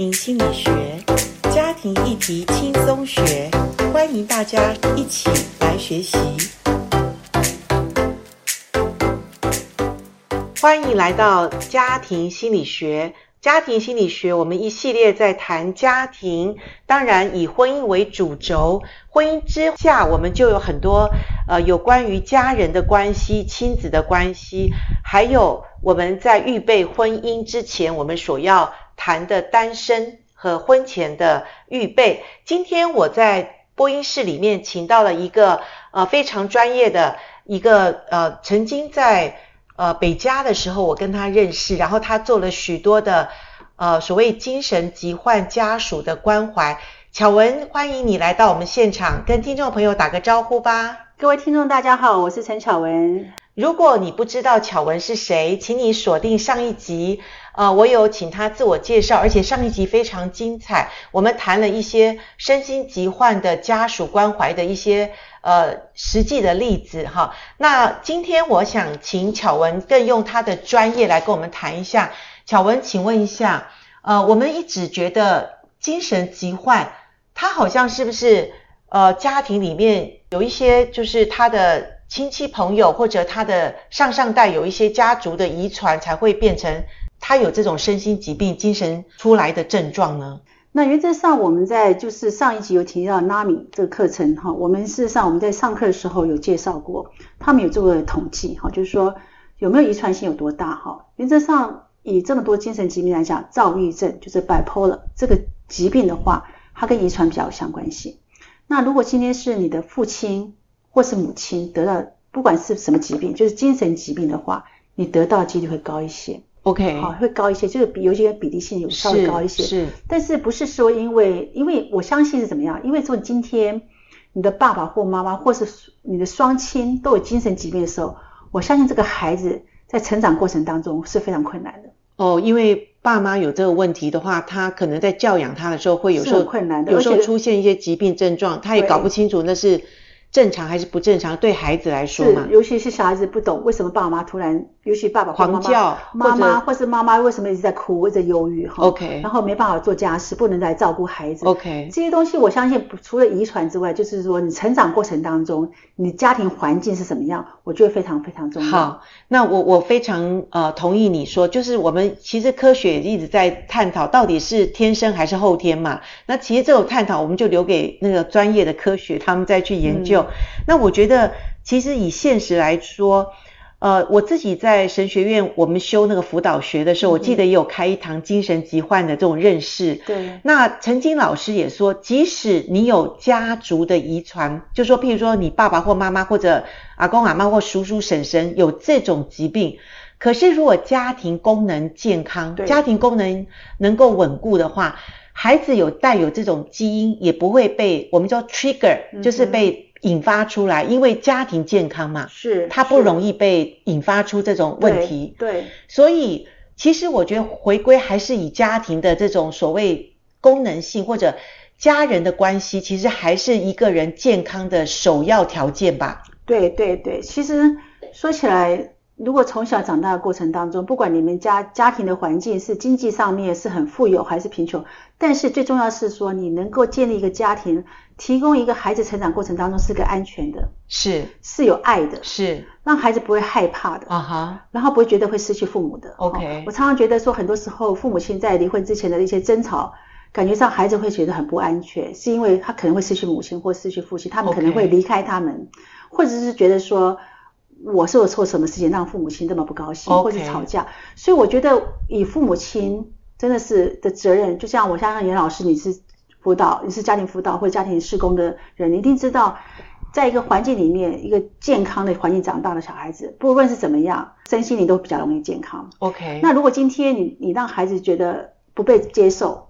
庭心理学，家庭议题轻松学，欢迎大家一起来学习。欢迎来到家庭心理学。家庭心理学，我们一系列在谈家庭，当然以婚姻为主轴。婚姻之下，我们就有很多呃有关于家人的关系、亲子的关系，还有我们在预备婚姻之前，我们所要。谈的单身和婚前的预备。今天我在播音室里面请到了一个呃非常专业的一个呃曾经在呃北加的时候我跟他认识，然后他做了许多的呃所谓精神疾患家属的关怀。巧文，欢迎你来到我们现场，跟听众朋友打个招呼吧。各位听众大家好，我是陈巧文。如果你不知道巧文是谁，请你锁定上一集。呃，我有请他自我介绍，而且上一集非常精彩。我们谈了一些身心疾患的家属关怀的一些呃实际的例子哈。那今天我想请巧文更用他的专业来跟我们谈一下。巧文，请问一下，呃，我们一直觉得精神疾患，他好像是不是呃家庭里面有一些就是他的亲戚朋友或者他的上上代有一些家族的遗传才会变成。他有这种身心疾病、精神出来的症状呢？那原则上，我们在就是上一集有提到 NAMI 这个课程哈，我们事实上我们在上课的时候有介绍过，他们有做过统计哈，就是说有没有遗传性有多大哈？原则上，以这么多精神疾病来讲，躁郁症就是 bipolar 这个疾病的话，它跟遗传比较相关性。那如果今天是你的父亲或是母亲得到不管是什么疾病，就是精神疾病的话，你得到的几率会高一些。OK，好，会高一些，就是比有些比例性有稍微高一些，是，是，但是不是说因为，因为我相信是怎么样？因为说今天你的爸爸或妈妈，或是你的双亲都有精神疾病的时候，我相信这个孩子在成长过程当中是非常困难的。哦，因为爸妈有这个问题的话，他可能在教养他的时候会有时候困难的，有时候出现一些疾病症状，他也搞不清楚那是。正常还是不正常？对孩子来说嘛，尤其是小孩子不懂为什么爸妈突然，尤其爸爸或妈妈或是妈妈为什么一直在哭，一直忧郁哈？OK，然后没办法做家事，不能来照顾孩子。OK，这些东西我相信除了遗传之外，就是说你成长过程当中，你家庭环境是什么样，我觉得非常非常重要。好，那我我非常呃同意你说，就是我们其实科学也一直在探讨到底是天生还是后天嘛。那其实这种探讨我们就留给那个专业的科学他们再去研究。嗯、那我觉得其实以现实来说。呃，我自己在神学院，我们修那个辅导学的时候，嗯、我记得也有开一堂精神疾患的这种认识。对。那曾经老师也说，即使你有家族的遗传，就说譬如说你爸爸或妈妈或者阿公阿妈或叔叔婶婶有这种疾病，可是如果家庭功能健康，家庭功能能够稳固的话，孩子有带有这种基因，也不会被我们叫 trigger，、嗯、就是被。引发出来，因为家庭健康嘛，是，它不容易被引发出这种问题。对，对，所以其实我觉得回归还是以家庭的这种所谓功能性或者家人的关系，其实还是一个人健康的首要条件吧。对对对，其实说起来。如果从小长大的过程当中，不管你们家家庭的环境是经济上面是很富有还是贫穷，但是最重要是说你能够建立一个家庭，提供一个孩子成长过程当中是个安全的，是是有爱的，是让孩子不会害怕的，啊哈，然后不会觉得会失去父母的。OK，我常常觉得说很多时候父母亲在离婚之前的一些争吵，感觉上孩子会觉得很不安全，是因为他可能会失去母亲或失去父亲，他们可能会离开他们.或者是觉得说。我是有错什么事情让父母亲这么不高兴.或者吵架？所以我觉得以父母亲真的是的责任，就像我相信严老师，你是辅导，你是家庭辅导或者家庭施工的人，你一定知道，在一个环境里面，一个健康的环境长大的小孩子，不论是怎么样，身心灵都比较容易健康。OK。那如果今天你你让孩子觉得不被接受，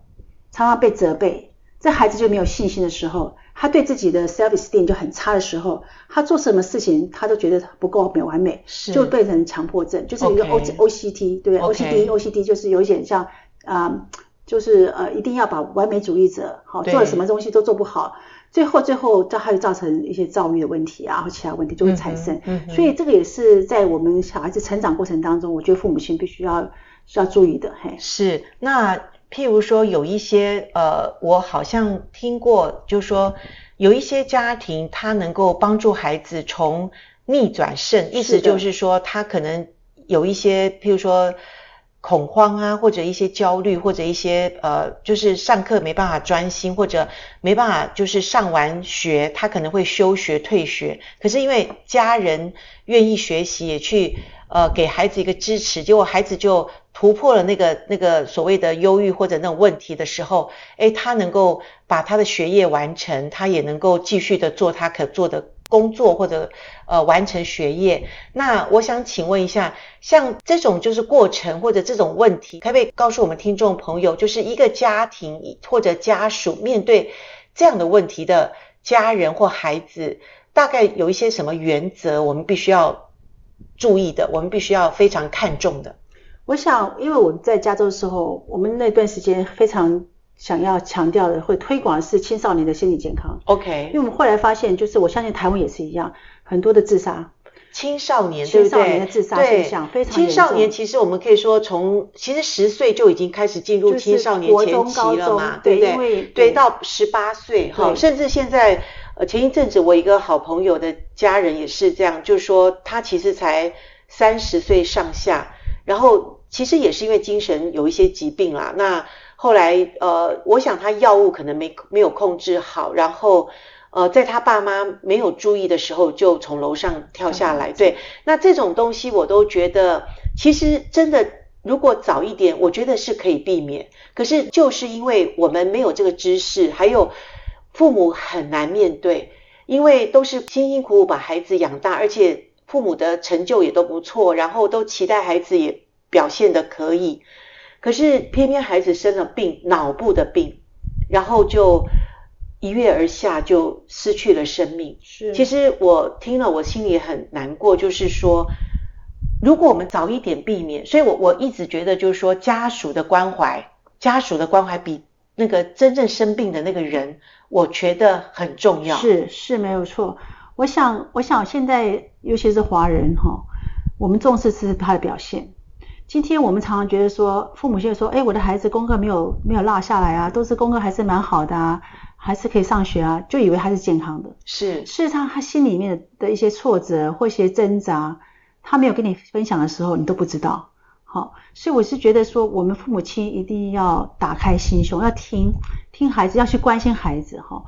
常常被责备，这孩子就没有信心的时候。他对自己的 self esteem 就很差的时候，他做什么事情他都觉得不够美完美，就变成强迫症，就是一个 O O C T，对不对？O C D O C D 就是有一点像啊、呃，就是呃一定要把完美主义者，好做了什么东西都做不好，最后最后这还会造成一些躁郁的问题啊，或其他问题就会产生。嗯嗯、所以这个也是在我们小孩子成长过程当中，我觉得父母亲必须要需要注意的。嘿，是那。譬如说有一些呃，我好像听过，就是说有一些家庭他能够帮助孩子从逆转胜，意思就是说他可能有一些譬如说。恐慌啊，或者一些焦虑，或者一些呃，就是上课没办法专心，或者没办法就是上完学，他可能会休学退学。可是因为家人愿意学习，也去呃给孩子一个支持，结果孩子就突破了那个那个所谓的忧郁或者那种问题的时候，诶，他能够把他的学业完成，他也能够继续的做他可做的。工作或者呃完成学业，那我想请问一下，像这种就是过程或者这种问题，可不可以告诉我们听众朋友，就是一个家庭或者家属面对这样的问题的家人或孩子，大概有一些什么原则，我们必须要注意的，我们必须要非常看重的。我想，因为我在加州的时候，我们那段时间非常。想要强调的，会推广的是青少年的心理健康。OK，因为我们后来发现，就是我相信台湾也是一样，很多的自杀，青少年对不对？青少年的自杀现象非常。青少年其实我们可以说从其实十岁就已经开始进入青少年前期了嘛，对不对？对，对到十八岁哈，甚至现在呃前一阵子我一个好朋友的家人也是这样，就是说他其实才三十岁上下，然后其实也是因为精神有一些疾病啦，那。后来，呃，我想他药物可能没没有控制好，然后，呃，在他爸妈没有注意的时候，就从楼上跳下来。对，那这种东西我都觉得，其实真的，如果早一点，我觉得是可以避免。可是就是因为我们没有这个知识，还有父母很难面对，因为都是辛辛苦苦把孩子养大，而且父母的成就也都不错，然后都期待孩子也表现的可以。可是偏偏孩子生了病，脑部的病，然后就一跃而下，就失去了生命。是，其实我听了，我心里很难过。就是说，如果我们早一点避免，所以我我一直觉得，就是说，家属的关怀，家属的关怀比那个真正生病的那个人，我觉得很重要。是是没有错。我想，我想现在尤其是华人哈，我们重视是他的表现。今天我们常常觉得说，父母现在说，哎，我的孩子功课没有没有落下来啊，都是功课还是蛮好的啊，还是可以上学啊，就以为他是健康的。是，事实上他心里面的一些挫折或一些挣扎，他没有跟你分享的时候，你都不知道。好，所以我是觉得说，我们父母亲一定要打开心胸，要听听孩子，要去关心孩子哈。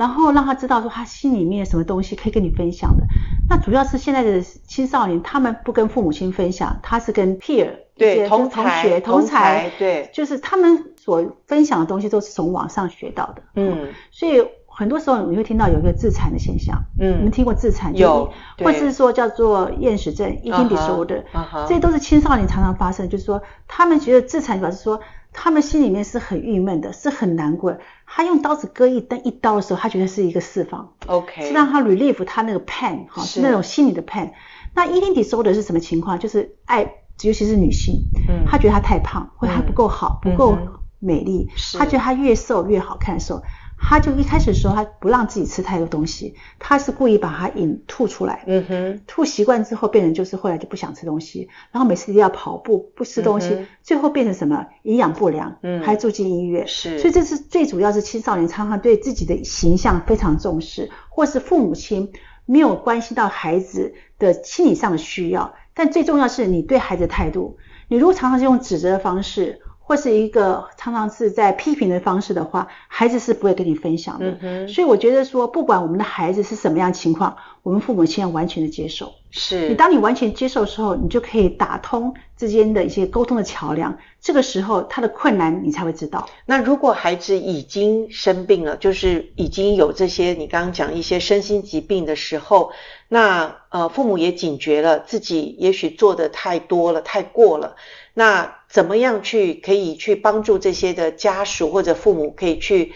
然后让他知道说他心里面什么东西可以跟你分享的。那主要是现在的青少年，他们不跟父母亲分享，他是跟 peer 对同同学同才对，就是他们所分享的东西都是从网上学到的。嗯，所以很多时候你会听到有一个自残的现象。嗯，你们听过自残？有，或是说叫做厌食症 eating disorder，这些都是青少年常常发生，就是说他们觉得自残表示说。他们心里面是很郁闷的，是很难过的。他用刀子割一刀一刀的时候，他觉得是一个释放，OK，是让他 relieve 他那个 pain 哈，是那种心理的 pain。那 eating disorder 是什么情况？就是爱，尤其是女性，嗯，她觉得她太胖，或她不够好，嗯、不够美丽，她、嗯、觉得她越瘦越好看的时候。他就一开始的时候，他不让自己吃太多东西，他是故意把它引吐出来。嗯哼，吐习惯之后，变成就是后来就不想吃东西，然后每次都要跑步，不吃东西，嗯、最后变成什么？营养不良，嗯，还住进医院。是，所以这是最主要是青少年常常对自己的形象非常重视，或是父母亲没有关心到孩子的心理上的需要。但最重要是你对孩子的态度，你如果常常是用指责的方式。或是一个常常是在批评的方式的话，孩子是不会跟你分享的。嗯。所以我觉得说，不管我们的孩子是什么样情况，我们父母亲要完全的接受。是。你当你完全接受的时候，你就可以打通之间的一些沟通的桥梁。这个时候他的困难你才会知道。那如果孩子已经生病了，就是已经有这些你刚刚讲一些身心疾病的时候，那呃父母也警觉了，自己也许做的太多了，太过了。那怎么样去可以去帮助这些的家属或者父母可以去，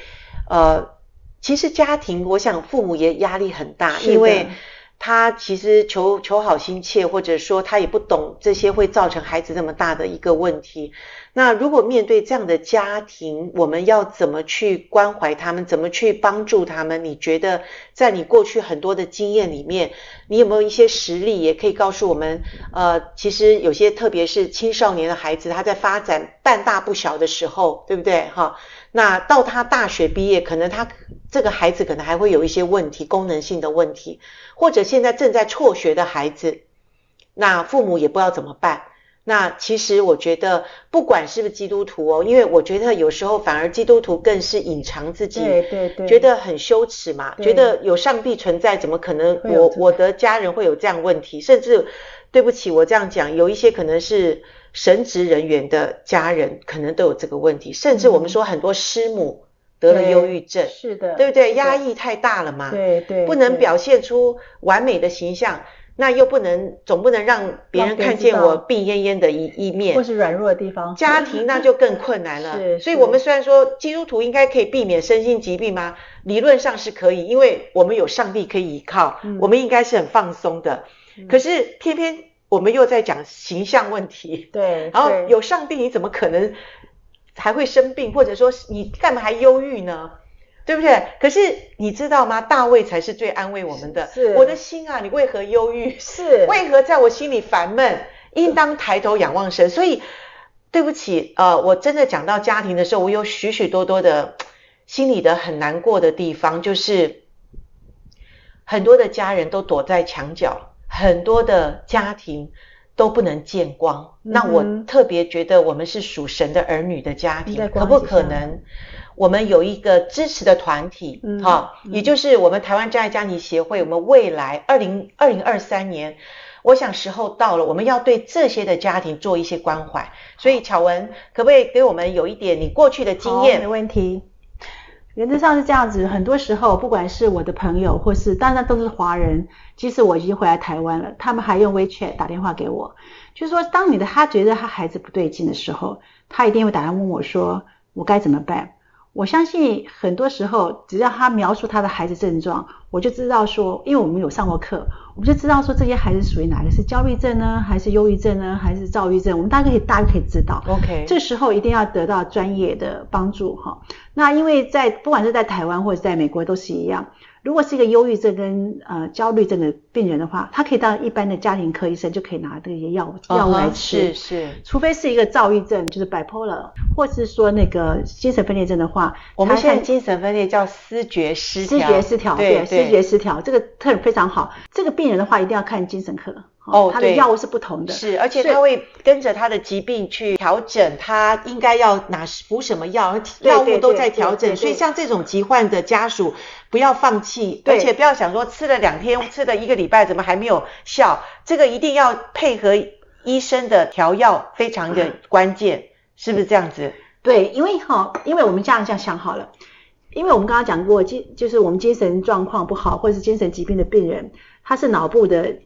呃，其实家庭我想父母也压力很大，因为他其实求求好心切，或者说他也不懂这些会造成孩子那么大的一个问题。那如果面对这样的家庭，我们要怎么去关怀他们，怎么去帮助他们？你觉得在你过去很多的经验里面，你有没有一些实例，也可以告诉我们？呃，其实有些特别是青少年的孩子，他在发展半大不小的时候，对不对？哈，那到他大学毕业，可能他这个孩子可能还会有一些问题，功能性的问题，或者现在正在辍学的孩子，那父母也不知道怎么办。那其实我觉得，不管是不是基督徒哦，因为我觉得有时候反而基督徒更是隐藏自己，对对对，觉得很羞耻嘛，觉得有上帝存在，怎么可能我我的家人会有这样问题？甚至对不起，我这样讲，有一些可能是神职人员的家人，可能都有这个问题。甚至我们说很多师母得了忧郁症，是的，对不对？压抑太大了嘛，对对，不能表现出完美的形象。那又不能，总不能让别人看见我病恹恹的一一面，或是软弱的地方。家庭那就更困难了。是，所以我们虽然说基督徒应该可以避免身心疾病吗？理论上是可以，因为我们有上帝可以依靠，嗯、我们应该是很放松的。嗯、可是偏偏我们又在讲形象问题。对。然后有上帝，你怎么可能还会生病？或者说你干嘛还忧郁呢？对不对？可是你知道吗？大卫才是最安慰我们的。是我的心啊，你为何忧郁？是 为何在我心里烦闷？应当抬头仰望神。所以，对不起，呃，我真的讲到家庭的时候，我有许许多多的心里的很难过的地方，就是很多的家人都躲在墙角，很多的家庭都不能见光。嗯、那我特别觉得，我们是属神的儿女的家庭，可不可能？我们有一个支持的团体，嗯，好，也就是我们台湾真爱家庭协会。我们未来二零二零二三年，我想时候到了，我们要对这些的家庭做一些关怀。所以巧文，可不可以给我们有一点你过去的经验？没问题。原则上是这样子，很多时候不管是我的朋友，或是当然都是华人，即使我已经回来台湾了，他们还用 WeChat 打电话给我，就是说，当你的他觉得他孩子不对劲的时候，他一定会打电话问我说，我该怎么办？我相信很多时候，只要他描述他的孩子症状，我就知道说，因为我们有上过课，我们就知道说这些孩子属于哪个是焦虑症呢，还是忧郁症呢，还是躁郁症？我们大概可以大概可以知道。OK，这时候一定要得到专业的帮助哈。那因为在不管是在台湾或者在美国都是一样。如果是一个忧郁症跟呃焦虑症的病人的话，他可以到一般的家庭科医生就可以拿这些药物药物来吃。是是。除非是一个躁郁症，就是 bipolar，或是说那个精神分裂症的话，我们现在精神分裂叫思觉失调。思觉失调，对，思觉失调，这个特非常好。这个病人的话一定要看精神科。哦，他的药物是不同的，是，而且他会跟着他的疾病去调整，他应该要拿服什么药，药物都在调整。所以像这种疾患的家属，不要放弃，而且不要想说吃了两天，吃了一个礼拜，怎么还没有效？这个一定要配合医生的调药，非常的关键，嗯、是不是这样子？对，因为哈，因为我们这样这样想好了，因为我们刚刚讲过，精就是我们精神状况不好，或者是精神疾病的病人，他是脑部的。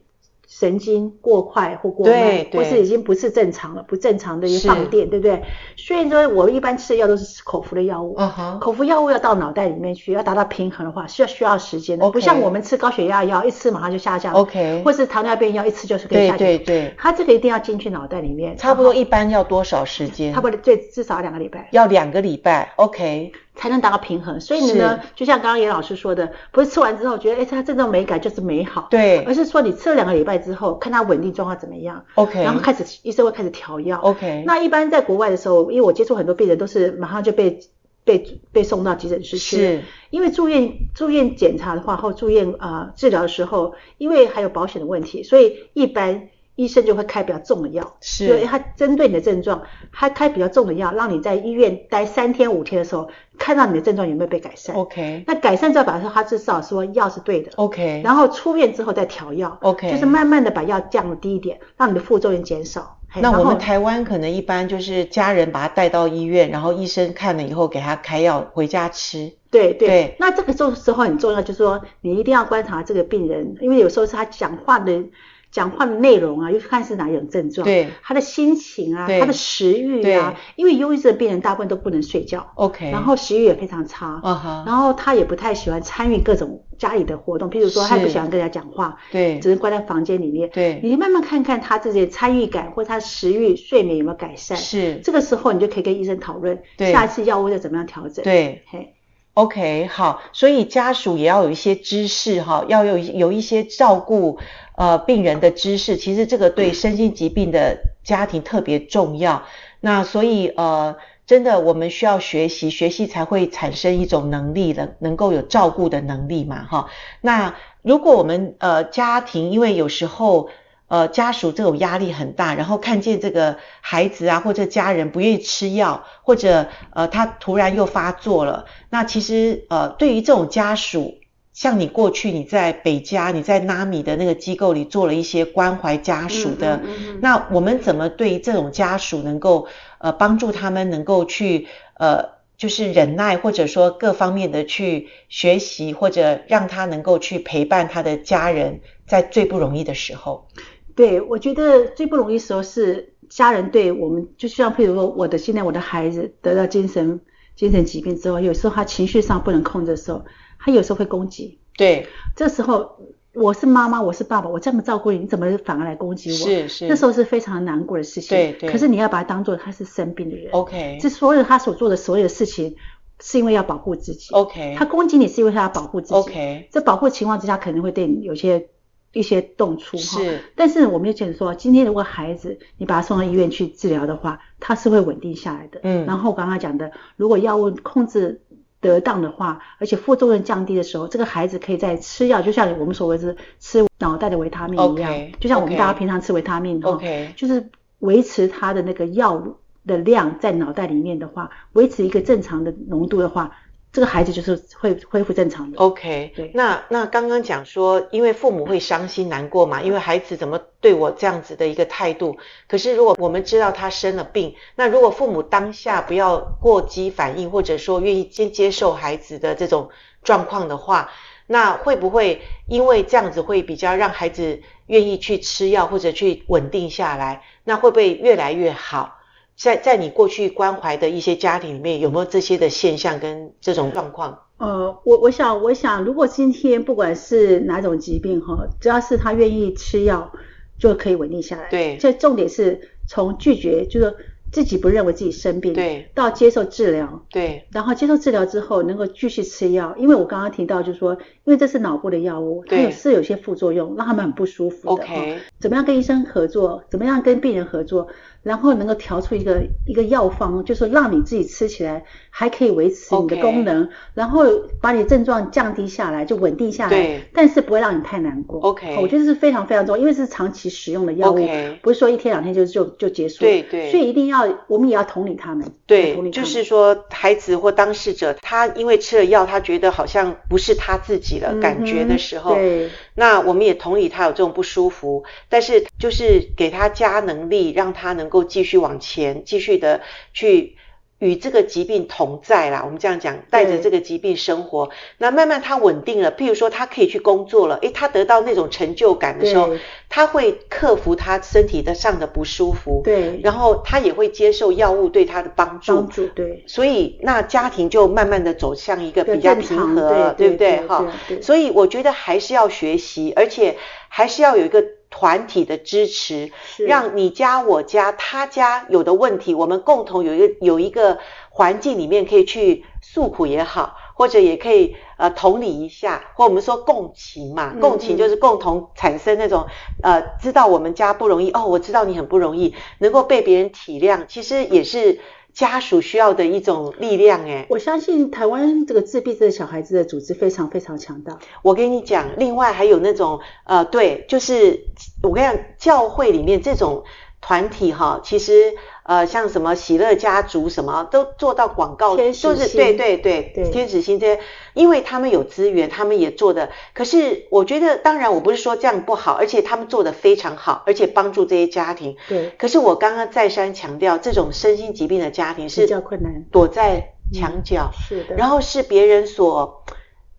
神经过快或过慢，或是已经不是正常了，不正常的一个放电，对不对？所以说，我一般吃的药都是口服的药物。Uh huh. 口服药物要到脑袋里面去，要达到平衡的话，需要需要时间的。不像我们吃高血压药，一吃马上就下降。OK。或是糖尿病药，一吃就是可以下降。对对对。它这个一定要进去脑袋里面。差不多一般要多少时间？差不多最至少两个礼拜。要两个礼拜，OK。才能达到平衡，所以呢，就像刚刚严老师说的，不是吃完之后觉得，哎，它这种美感就是美好，对，而是说你吃了两个礼拜之后，看它稳定状况怎么样，OK，然后开始医生会开始调药，OK。那一般在国外的时候，因为我接触很多病人，都是马上就被被被送到急诊室去，是，因为住院住院检查的话，或住院啊、呃、治疗的时候，因为还有保险的问题，所以一般。医生就会开比较重的药，是，因为他针对你的症状，他开比较重的药，让你在医院待三天五天的时候，看到你的症状有没有被改善。OK，那改善之后，表示他至少说药是对的。OK，然后出院之后再调药。OK，就是慢慢的把药降低一点，让你的副作用减少。那我们台湾可能一般就是家人把他带到医院，然后医生看了以后给他开药回家吃。对对。对那这个时候很重要，就是说你一定要观察这个病人，因为有时候是他讲话的。讲话的内容啊，又看是哪一种症状，对，他的心情啊，他的食欲啊，因为忧郁症的病人大部分都不能睡觉，OK，然后食欲也非常差，uh -huh. 然后他也不太喜欢参与各种家里的活动，譬如说他也不喜欢跟人家讲话，对，只是关在房间里面，对，你慢慢看看他这些参与感或他食欲、睡眠有没有改善，是，这个时候你就可以跟医生讨论，对，下一次药物要怎么样调整，对，嘿。OK，好，所以家属也要有一些知识哈，要有有一些照顾呃病人的知识，其实这个对身心疾病的家庭特别重要。那所以呃，真的我们需要学习，学习才会产生一种能力能，能够有照顾的能力嘛哈。那如果我们呃家庭，因为有时候。呃，家属这种压力很大，然后看见这个孩子啊，或者家人不愿意吃药，或者呃他突然又发作了，那其实呃对于这种家属，像你过去你在北加，你在 NAMI 的那个机构里做了一些关怀家属的，嗯嗯嗯嗯，那我们怎么对于这种家属能够呃帮助他们能够去呃就是忍耐，或者说各方面的去学习，或者让他能够去陪伴他的家人，在最不容易的时候。对，我觉得最不容易的时候是家人对我们，就像譬如说，我的现在我的孩子得到精神精神疾病之后，有时候他情绪上不能控制的时候，他有时候会攻击。对，这时候我是妈妈，我是爸爸，我这么照顾你，你怎么反而来攻击我？是是，那时候是非常难过的事情。对对。可是你要把他当做他是生病的人。OK。这所有他所做的所有的事情，是因为要保护自己。OK。他攻击你是因为他要保护自己。OK。在保护情况之下，可能会对你有些。一些动粗哈，是，但是我们也觉得说，今天如果孩子你把他送到医院去治疗的话，他是会稳定下来的。嗯，然后我刚刚讲的，如果药物控制得当的话，而且副作用降低的时候，这个孩子可以在吃药，就像我们所谓是吃脑袋的维他命一样，okay, 就像我们大家平常吃维他命哈，okay, 就是维持他的那个药物的量在脑袋里面的话，维持一个正常的浓度的话。这个孩子就是会恢复正常的。OK，对。那那刚刚讲说，因为父母会伤心难过嘛，因为孩子怎么对我这样子的一个态度？可是如果我们知道他生了病，那如果父母当下不要过激反应，或者说愿意先接受孩子的这种状况的话，那会不会因为这样子会比较让孩子愿意去吃药或者去稳定下来？那会不会越来越好？在在你过去关怀的一些家庭里面，有没有这些的现象跟这种状况？呃，我我想我想，如果今天不管是哪种疾病哈，只要是他愿意吃药，就可以稳定下来。对，这重点是从拒绝，就是自己不认为自己生病，对，到接受治疗，对，然后接受治疗之后能够继续吃药，因为我刚刚提到就是说，因为这是脑部的药物，它有是有些副作用，让他们很不舒服的。OK，怎么样跟医生合作？怎么样跟病人合作？然后能够调出一个一个药方，就是让你自己吃起来还可以维持你的功能，okay. 然后把你的症状降低下来，就稳定下来。对。但是不会让你太难过。OK。我觉得是非常非常重要，因为是长期使用的药物，okay. 不是说一天两天就就就结束。对对。所以一定要，我们也要同理他们。对。同理他们。就是说，孩子或当事者，他因为吃了药，他觉得好像不是他自己了，嗯、感觉的时候。对。那我们也同理他有这种不舒服，但是就是给他加能力，让他能够继续往前，继续的去与这个疾病同在啦。我们这样讲，带着这个疾病生活，那慢慢他稳定了。譬如说，他可以去工作了，诶，他得到那种成就感的时候，他会克服他身体的上的不舒服。对，然后他也会接受药物对他的帮助。帮助，对。所以那家庭就慢慢的走向一个比较平和了，对，对不对？哈，所以我觉得还是要学习，而且还是要有一个。团体的支持，让你家、我家、他家有的问题，我们共同有一个有一个环境里面可以去诉苦也好，或者也可以呃同理一下，或我们说共情嘛，共情就是共同产生那种呃知道我们家不容易哦，我知道你很不容易，能够被别人体谅，其实也是。家属需要的一种力量，哎，我相信台湾这个自闭症小孩子的组织非常非常强大。我跟你讲，另外还有那种，呃，对，就是我跟你讲，教会里面这种。团体哈，其实呃，像什么喜乐家族什么都做到广告，都是对对对，对天使星这些，因为他们有资源，他们也做的。可是我觉得，当然我不是说这样不好，而且他们做的非常好，而且帮助这些家庭。对。可是我刚刚再三强调，这种身心疾病的家庭是比较困难，躲在墙角，嗯、是的。然后是别人所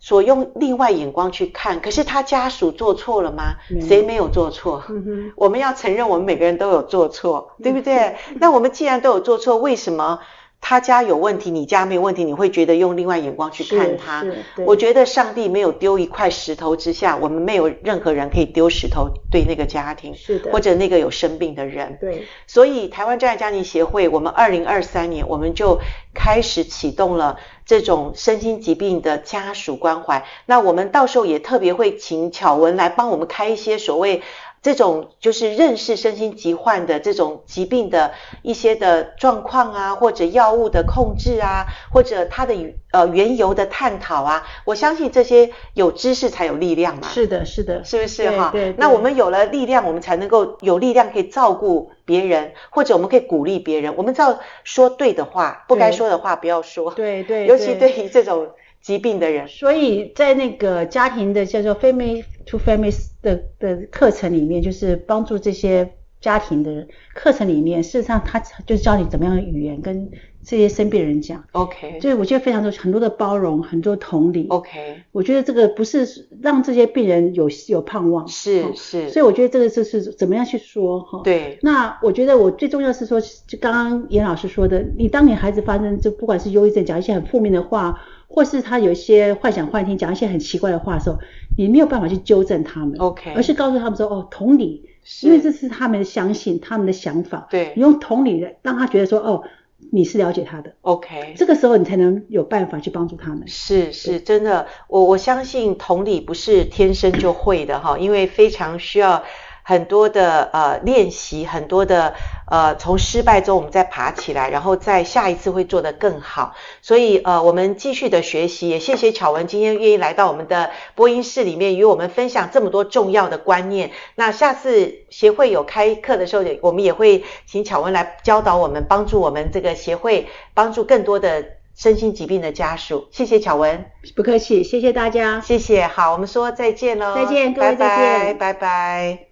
所用另外眼光去看，可是他家属做错了吗？嗯、谁没有做错？嗯，我们要承认，我们每个人都有做错，对不对？嗯、那我们既然都有做错，为什么？他家有问题，你家没有问题，你会觉得用另外眼光去看他。我觉得上帝没有丢一块石头之下，我们没有任何人可以丢石头对那个家庭，是的，或者那个有生病的人。对，所以台湾真爱家庭协会，我们二零二三年我们就开始启动了这种身心疾病的家属关怀。那我们到时候也特别会请巧文来帮我们开一些所谓。这种就是认识身心疾患的这种疾病的一些的状况啊，或者药物的控制啊，或者它的呃缘由的探讨啊，我相信这些有知识才有力量嘛。是的，是的，是不是哈？那我们有了力量，我们才能够有力量可以照顾别人，或者我们可以鼓励别人。我们知道说对的话，不该说的话不要说。对对，对。尤其对于这种。疾病的人，所以在那个家庭的叫做 family to families 的的课程里面，就是帮助这些家庭的课程里面，事实上他就是教你怎么样的语言跟这些生病人讲。OK，就是我觉得非常多很多的包容，很多同理。OK，我觉得这个不是让这些病人有有盼望，是是，所以我觉得这个就是怎么样去说哈。对，那我觉得我最重要是说，就刚刚严老师说的，你当你孩子发生就不管是忧郁症，讲一些很负面的话。或是他有一些幻想幻听，讲一些很奇怪的话的时候，你没有办法去纠正他们，OK，而是告诉他们说，哦，同理，因为这是他们的相信，他们的想法，对，你用同理的让他觉得说，哦，你是了解他的，OK，这个时候你才能有办法去帮助他们。是是，真的，我我相信同理不是天生就会的哈，因为非常需要。很多的呃练习，很多的呃从失败中我们再爬起来，然后在下一次会做得更好。所以呃我们继续的学习，也谢谢巧文今天愿意来到我们的播音室里面与我们分享这么多重要的观念。那下次协会有开课的时候，我们也会请巧文来教导我们，帮助我们这个协会帮助更多的身心疾病的家属。谢谢巧文，不客气，谢谢大家，谢谢。好，我们说再见喽，再见，各位再见，拜拜。拜拜。